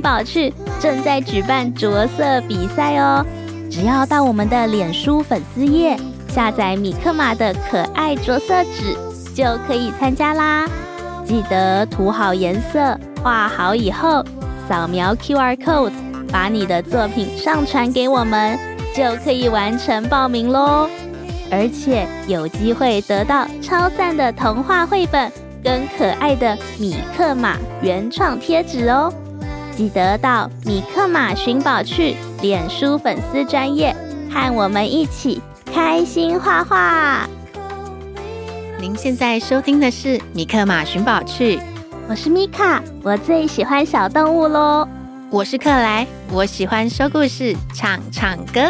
宝趣正在举办着色比赛哦！只要到我们的脸书粉丝页下载米克马的可爱着色纸，就可以参加啦。记得涂好颜色，画好以后，扫描 QR code，把你的作品上传给我们，就可以完成报名喽。而且有机会得到超赞的童话绘本跟可爱的米克马原创贴纸哦！记得到米克马寻宝趣脸书粉丝专业，和我们一起开心画画。您现在收听的是米克马寻宝趣，我是米卡，我最喜欢小动物喽。我是克莱，我喜欢说故事、唱唱歌。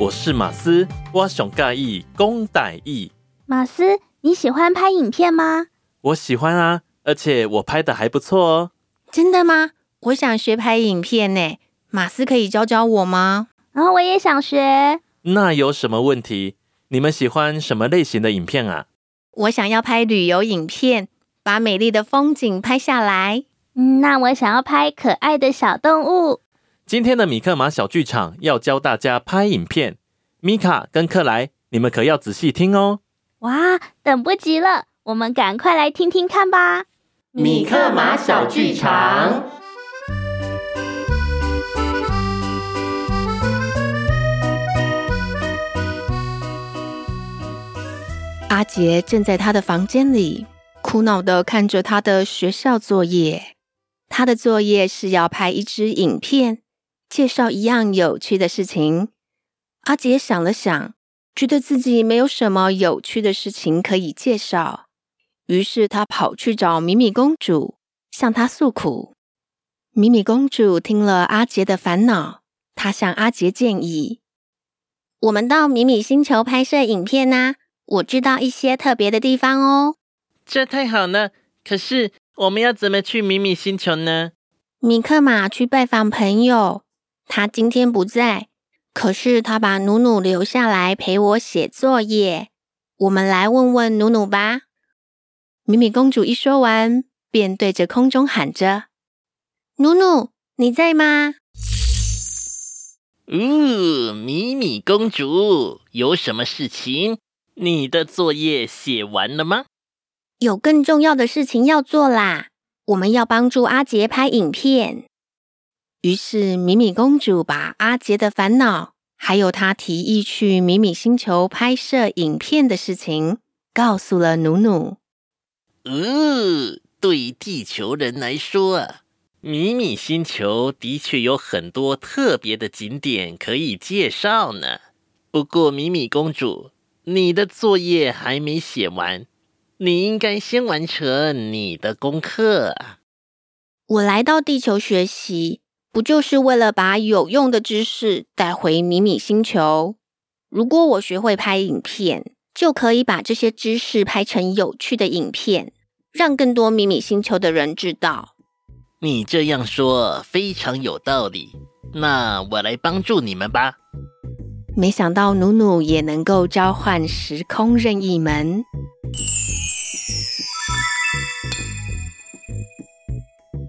我是马斯，我想盖意讲台语。马斯，你喜欢拍影片吗？我喜欢啊，而且我拍的还不错哦。真的吗？我想学拍影片呢，马斯可以教教我吗？然后我也想学。那有什么问题？你们喜欢什么类型的影片啊？我想要拍旅游影片，把美丽的风景拍下来。嗯，那我想要拍可爱的小动物。今天的米克马小剧场要教大家拍影片，米卡跟克莱，你们可要仔细听哦。哇，等不及了，我们赶快来听听看吧。米克马小剧场。阿杰正在他的房间里苦恼地看着他的学校作业。他的作业是要拍一支影片，介绍一样有趣的事情。阿杰想了想，觉得自己没有什么有趣的事情可以介绍，于是他跑去找米米公主，向她诉苦。米米公主听了阿杰的烦恼，她向阿杰建议：“我们到米米星球拍摄影片啊。”我知道一些特别的地方哦，这太好了！可是我们要怎么去米米星球呢？米克马去拜访朋友，他今天不在，可是他把努努留下来陪我写作业。我们来问问努努吧。米米公主一说完，便对着空中喊着：“努努，你在吗？”呜、哦，米米公主，有什么事情？你的作业写完了吗？有更重要的事情要做啦！我们要帮助阿杰拍影片。于是米米公主把阿杰的烦恼，还有她提议去米米星球拍摄影片的事情，告诉了努努。哦，对地球人来说啊，米米星球的确有很多特别的景点可以介绍呢。不过米米公主。你的作业还没写完，你应该先完成你的功课。我来到地球学习，不就是为了把有用的知识带回米米星球？如果我学会拍影片，就可以把这些知识拍成有趣的影片，让更多米米星球的人知道。你这样说非常有道理，那我来帮助你们吧。没想到努努也能够召唤时空任意门。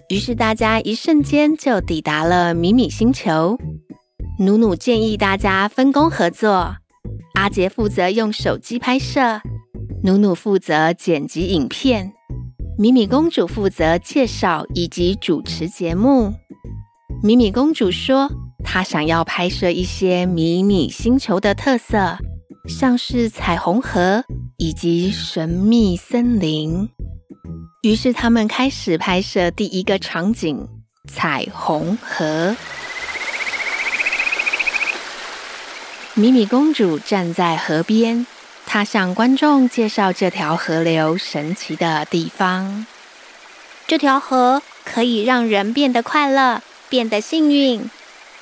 于是大家一瞬间就抵达了米米星球。努努建议大家分工合作，阿杰负责用手机拍摄，努努负责剪辑影片，米米公主负责介绍以及主持节目。米米公主说，他想要拍摄一些迷你星球的特色，像是彩虹河以及神秘森林。于是他们开始拍摄第一个场景——彩虹河。米米公主站在河边，她向观众介绍这条河流神奇的地方。这条河可以让人变得快乐，变得幸运。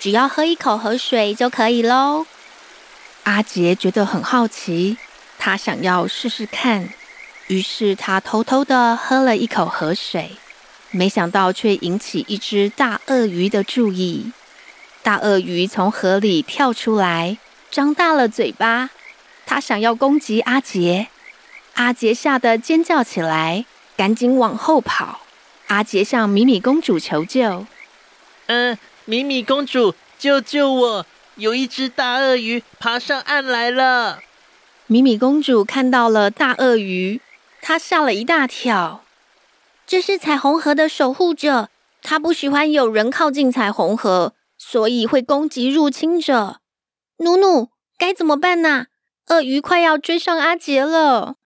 只要喝一口河水就可以喽。阿杰觉得很好奇，他想要试试看。于是他偷偷的喝了一口河水，没想到却引起一只大鳄鱼的注意。大鳄鱼从河里跳出来，张大了嘴巴，它想要攻击阿杰。阿杰吓得尖叫起来，赶紧往后跑。阿杰向米米公主求救：“嗯、呃，米米公主，救救我！有一只大鳄鱼爬上岸来了。”米米公主看到了大鳄鱼。她吓了一大跳，这是彩虹河的守护者，他不喜欢有人靠近彩虹河，所以会攻击入侵者。努努，该怎么办呢？鳄鱼快要追上阿杰了。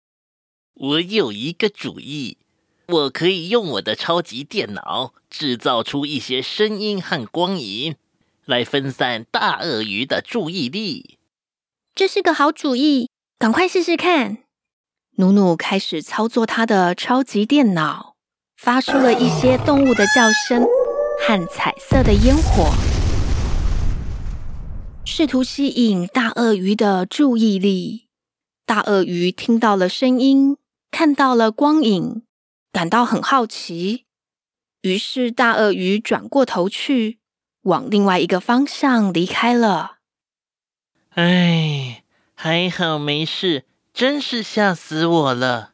我有一个主意，我可以用我的超级电脑制造出一些声音和光影，来分散大鳄鱼的注意力。这是个好主意，赶快试试看。努努开始操作他的超级电脑，发出了一些动物的叫声和彩色的烟火，试图吸引大鳄鱼的注意力。大鳄鱼听到了声音，看到了光影，感到很好奇，于是大鳄鱼转过头去，往另外一个方向离开了。哎，还好没事。真是吓死我了！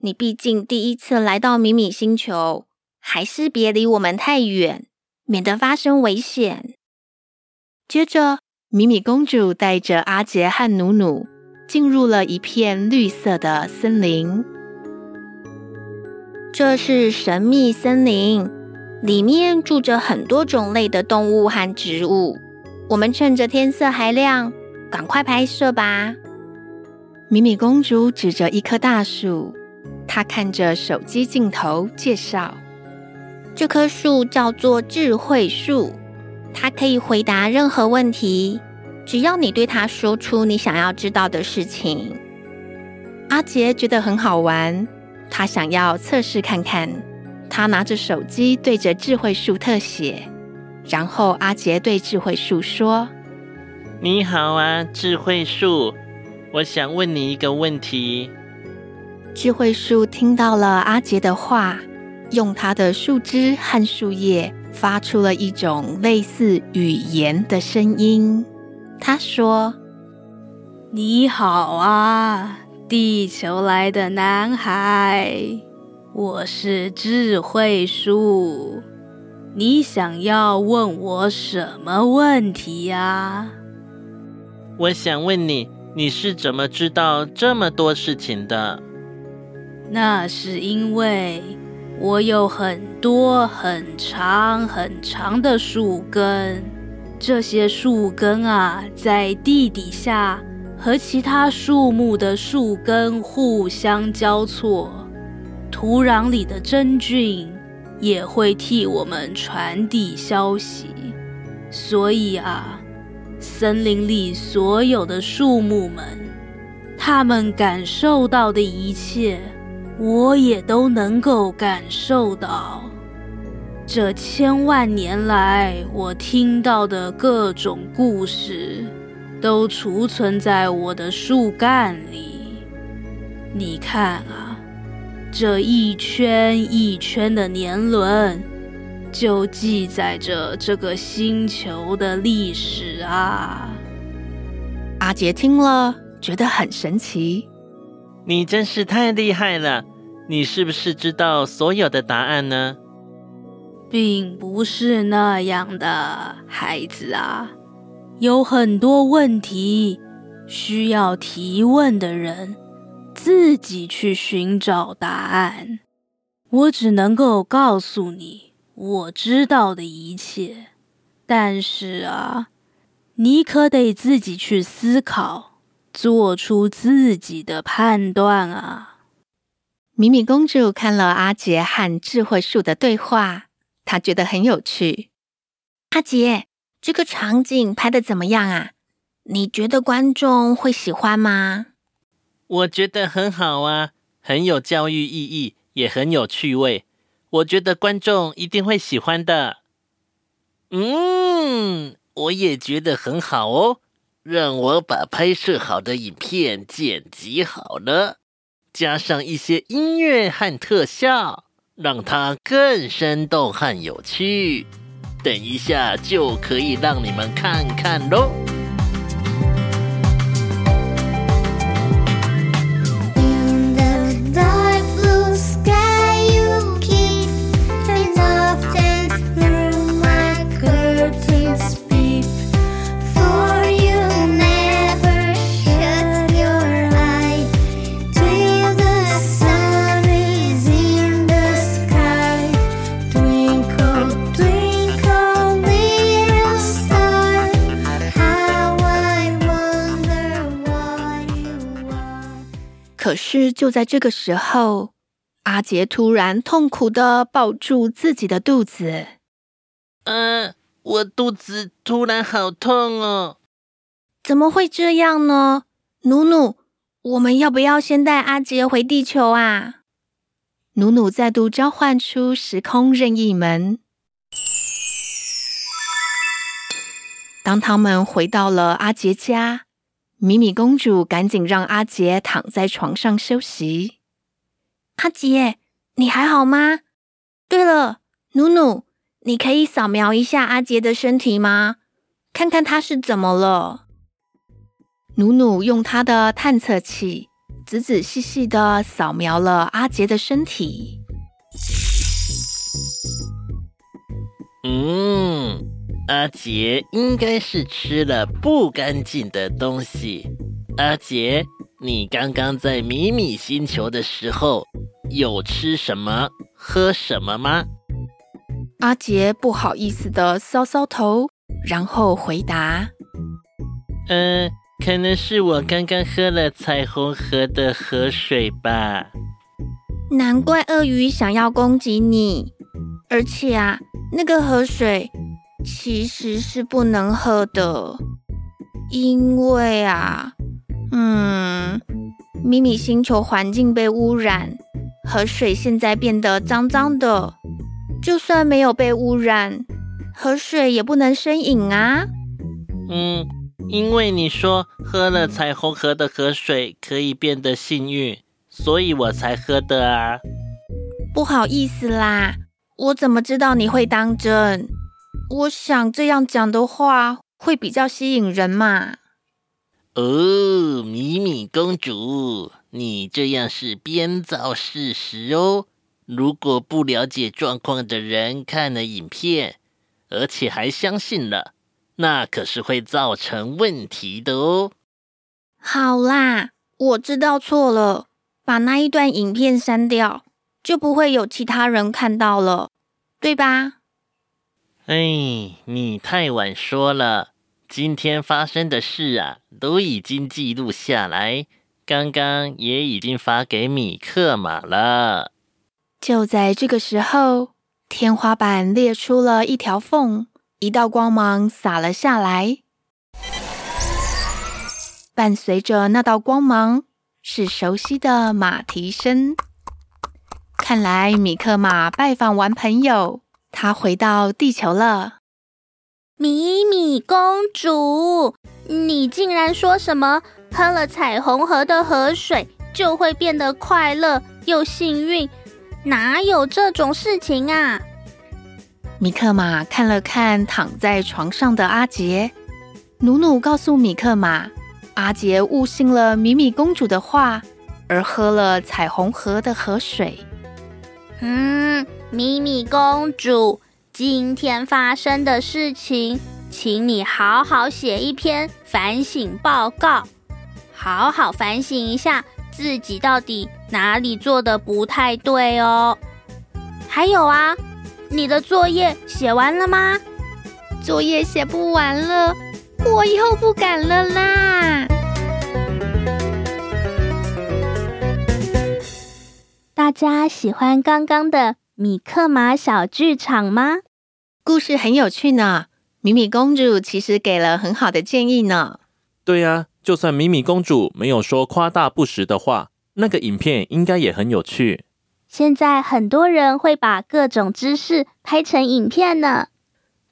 你毕竟第一次来到米米星球，还是别离我们太远，免得发生危险。接着，米米公主带着阿杰和努努进入了一片绿色的森林。这是神秘森林，里面住着很多种类的动物和植物。我们趁着天色还亮，赶快拍摄吧。米米公主指着一棵大树，她看着手机镜头介绍：“这棵树叫做智慧树，它可以回答任何问题，只要你对它说出你想要知道的事情。”阿杰觉得很好玩，他想要测试看看。他拿着手机对着智慧树特写，然后阿杰对智慧树说：“你好啊，智慧树。”我想问你一个问题。智慧树听到了阿杰的话，用它的树枝和树叶发出了一种类似语言的声音。他说：“你好啊，地球来的男孩，我是智慧树。你想要问我什么问题呀？”我想问你。你是怎么知道这么多事情的？那是因为我有很多很长很长的树根，这些树根啊，在地底下和其他树木的树根互相交错，土壤里的真菌也会替我们传递消息，所以啊。森林里所有的树木们，他们感受到的一切，我也都能够感受到。这千万年来，我听到的各种故事，都储存在我的树干里。你看啊，这一圈一圈的年轮，就记载着这个星球的历史啊。阿杰听了，觉得很神奇。你真是太厉害了！你是不是知道所有的答案呢？并不是那样的，孩子啊，有很多问题需要提问的人。自己去寻找答案，我只能够告诉你我知道的一切。但是啊，你可得自己去思考，做出自己的判断啊。米米公主看了阿杰和智慧树的对话，她觉得很有趣。阿杰，这个场景拍得怎么样啊？你觉得观众会喜欢吗？我觉得很好啊，很有教育意义，也很有趣味。我觉得观众一定会喜欢的。嗯，我也觉得很好哦。让我把拍摄好的影片剪辑好了，加上一些音乐和特效，让它更生动和有趣。等一下就可以让你们看看喽。就在这个时候，阿杰突然痛苦的抱住自己的肚子。嗯、呃，我肚子突然好痛哦！怎么会这样呢？努努，我们要不要先带阿杰回地球啊？努努再度召唤出时空任意门。当他们回到了阿杰家。米米公主赶紧让阿杰躺在床上休息。阿杰，你还好吗？对了，努努，你可以扫描一下阿杰的身体吗？看看他是怎么了。努努用他的探测器仔仔细细的扫描了阿杰的身体。嗯。阿杰应该是吃了不干净的东西。阿杰，你刚刚在米米星球的时候有吃什么、喝什么吗？阿杰不好意思的搔搔头，然后回答：“嗯、呃，可能是我刚刚喝了彩虹河的河水吧。”难怪鳄鱼想要攻击你，而且啊，那个河水。其实是不能喝的，因为啊，嗯，米米星球环境被污染，河水现在变得脏脏的。就算没有被污染，河水也不能生饮啊。嗯，因为你说喝了彩虹河的河水可以变得幸运，所以我才喝的啊。不好意思啦，我怎么知道你会当真？我想这样讲的话会比较吸引人嘛。哦，米米公主，你这样是编造事实哦。如果不了解状况的人看了影片，而且还相信了，那可是会造成问题的哦。好啦，我知道错了，把那一段影片删掉，就不会有其他人看到了，对吧？哎，你太晚说了。今天发生的事啊，都已经记录下来，刚刚也已经发给米克马了。就在这个时候，天花板裂出了一条缝，一道光芒洒了下来。伴随着那道光芒，是熟悉的马蹄声。看来米克马拜访完朋友。他回到地球了。米米公主，你竟然说什么喝了彩虹河的河水就会变得快乐、又幸运，哪有这种事情啊？米克马看了看躺在床上的阿杰，努努告诉米克马，阿杰误信了米米公主的话，而喝了彩虹河的河水。嗯，米米公主，今天发生的事情，请你好好写一篇反省报告，好好反省一下自己到底哪里做的不太对哦。还有啊。你的作业写完了吗？作业写不完了，我以后不敢了啦。大家喜欢刚刚的米克马小剧场吗？故事很有趣呢。米米公主其实给了很好的建议呢。对呀，就算米米公主没有说夸大不实的话，那个影片应该也很有趣。现在很多人会把各种知识拍成影片呢。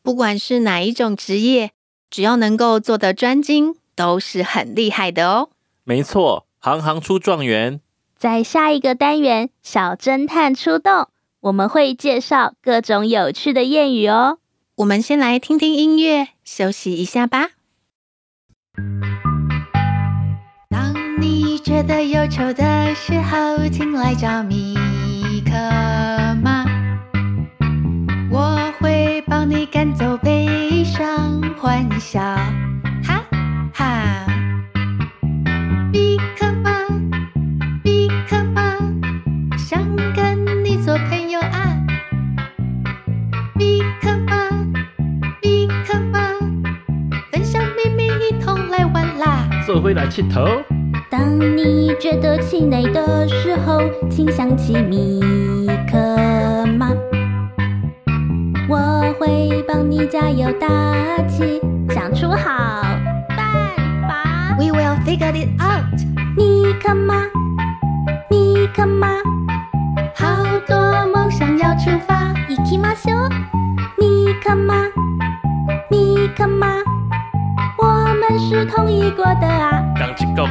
不管是哪一种职业，只要能够做得专精，都是很厉害的哦。没错，行行出状元。在下一个单元，小侦探出动，我们会介绍各种有趣的谚语哦。我们先来听听音乐，休息一下吧。当你觉得忧愁的时候，请来找米。米克马，我会帮你赶走悲伤，欢笑，来气头。当你觉得气馁的时候，请想起米克马，我会帮你加油打气，想出好办法。We will figure it out。米克马，米克马，好多梦想要出发。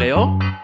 볼까요?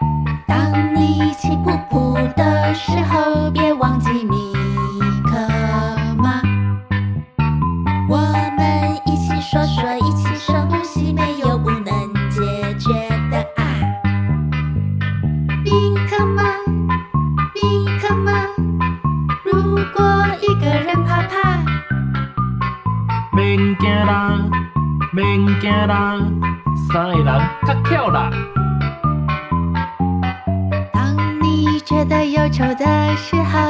刚起够了哦。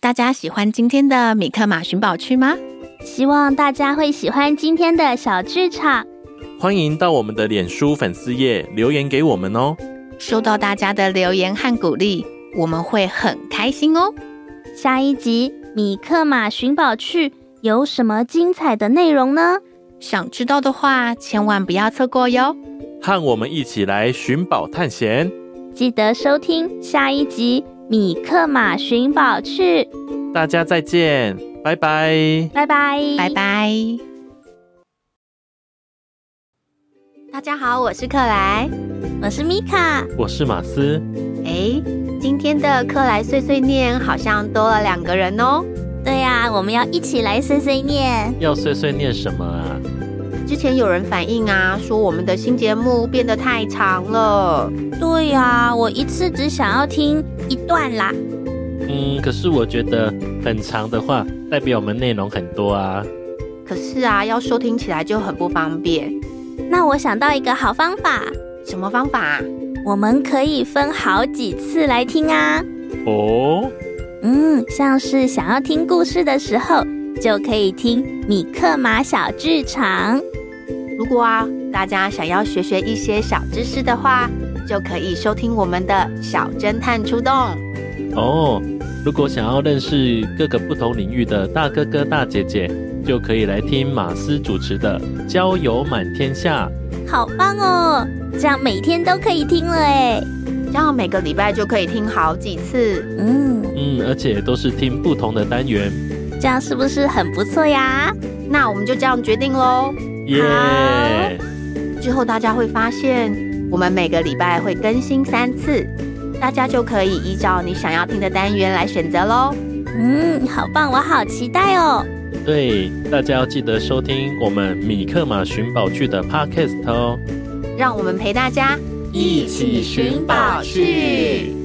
大家喜欢今天的米克马寻宝区吗？希望大家会喜欢今天的小剧场。欢迎到我们的脸书粉丝页留言给我们哦。收到大家的留言和鼓励，我们会很开心哦。下一集米克马寻宝趣有什么精彩的内容呢？想知道的话，千万不要错过哟。和我们一起来寻宝探险，记得收听下一集。米克马寻宝趣，大家再见，拜拜，拜拜，拜拜。大家好，我是克莱，我是米卡，我是马斯。哎，今天的克莱碎碎念好像多了两个人哦。对呀，我们要一起来碎碎念。要碎碎念什么啊？之前有人反映啊，说我们的新节目变得太长了。对呀，我一次只想要听一段啦。嗯，可是我觉得很长的话，代表我们内容很多啊。可是啊，要收听起来就很不方便。那我想到一个好方法。什么方法？我们可以分好几次来听啊。哦。嗯，像是想要听故事的时候，就可以听米克马小剧场。如果啊，大家想要学学一些小知识的话，就可以收听我们的《小侦探出动》哦。如果想要认识各个不同领域的大哥哥大姐姐，就可以来听马斯主持的《交友满天下》。好棒哦！这样每天都可以听了哎。这样每个礼拜就可以听好几次。嗯嗯，而且都是听不同的单元，这样是不是很不错呀？那我们就这样决定喽。耶、yeah！之后大家会发现，我们每个礼拜会更新三次，大家就可以依照你想要听的单元来选择喽。嗯，好棒，我好期待哦。对，大家要记得收听我们米克马寻宝剧的 Podcast 哦。让我们陪大家一起寻宝去。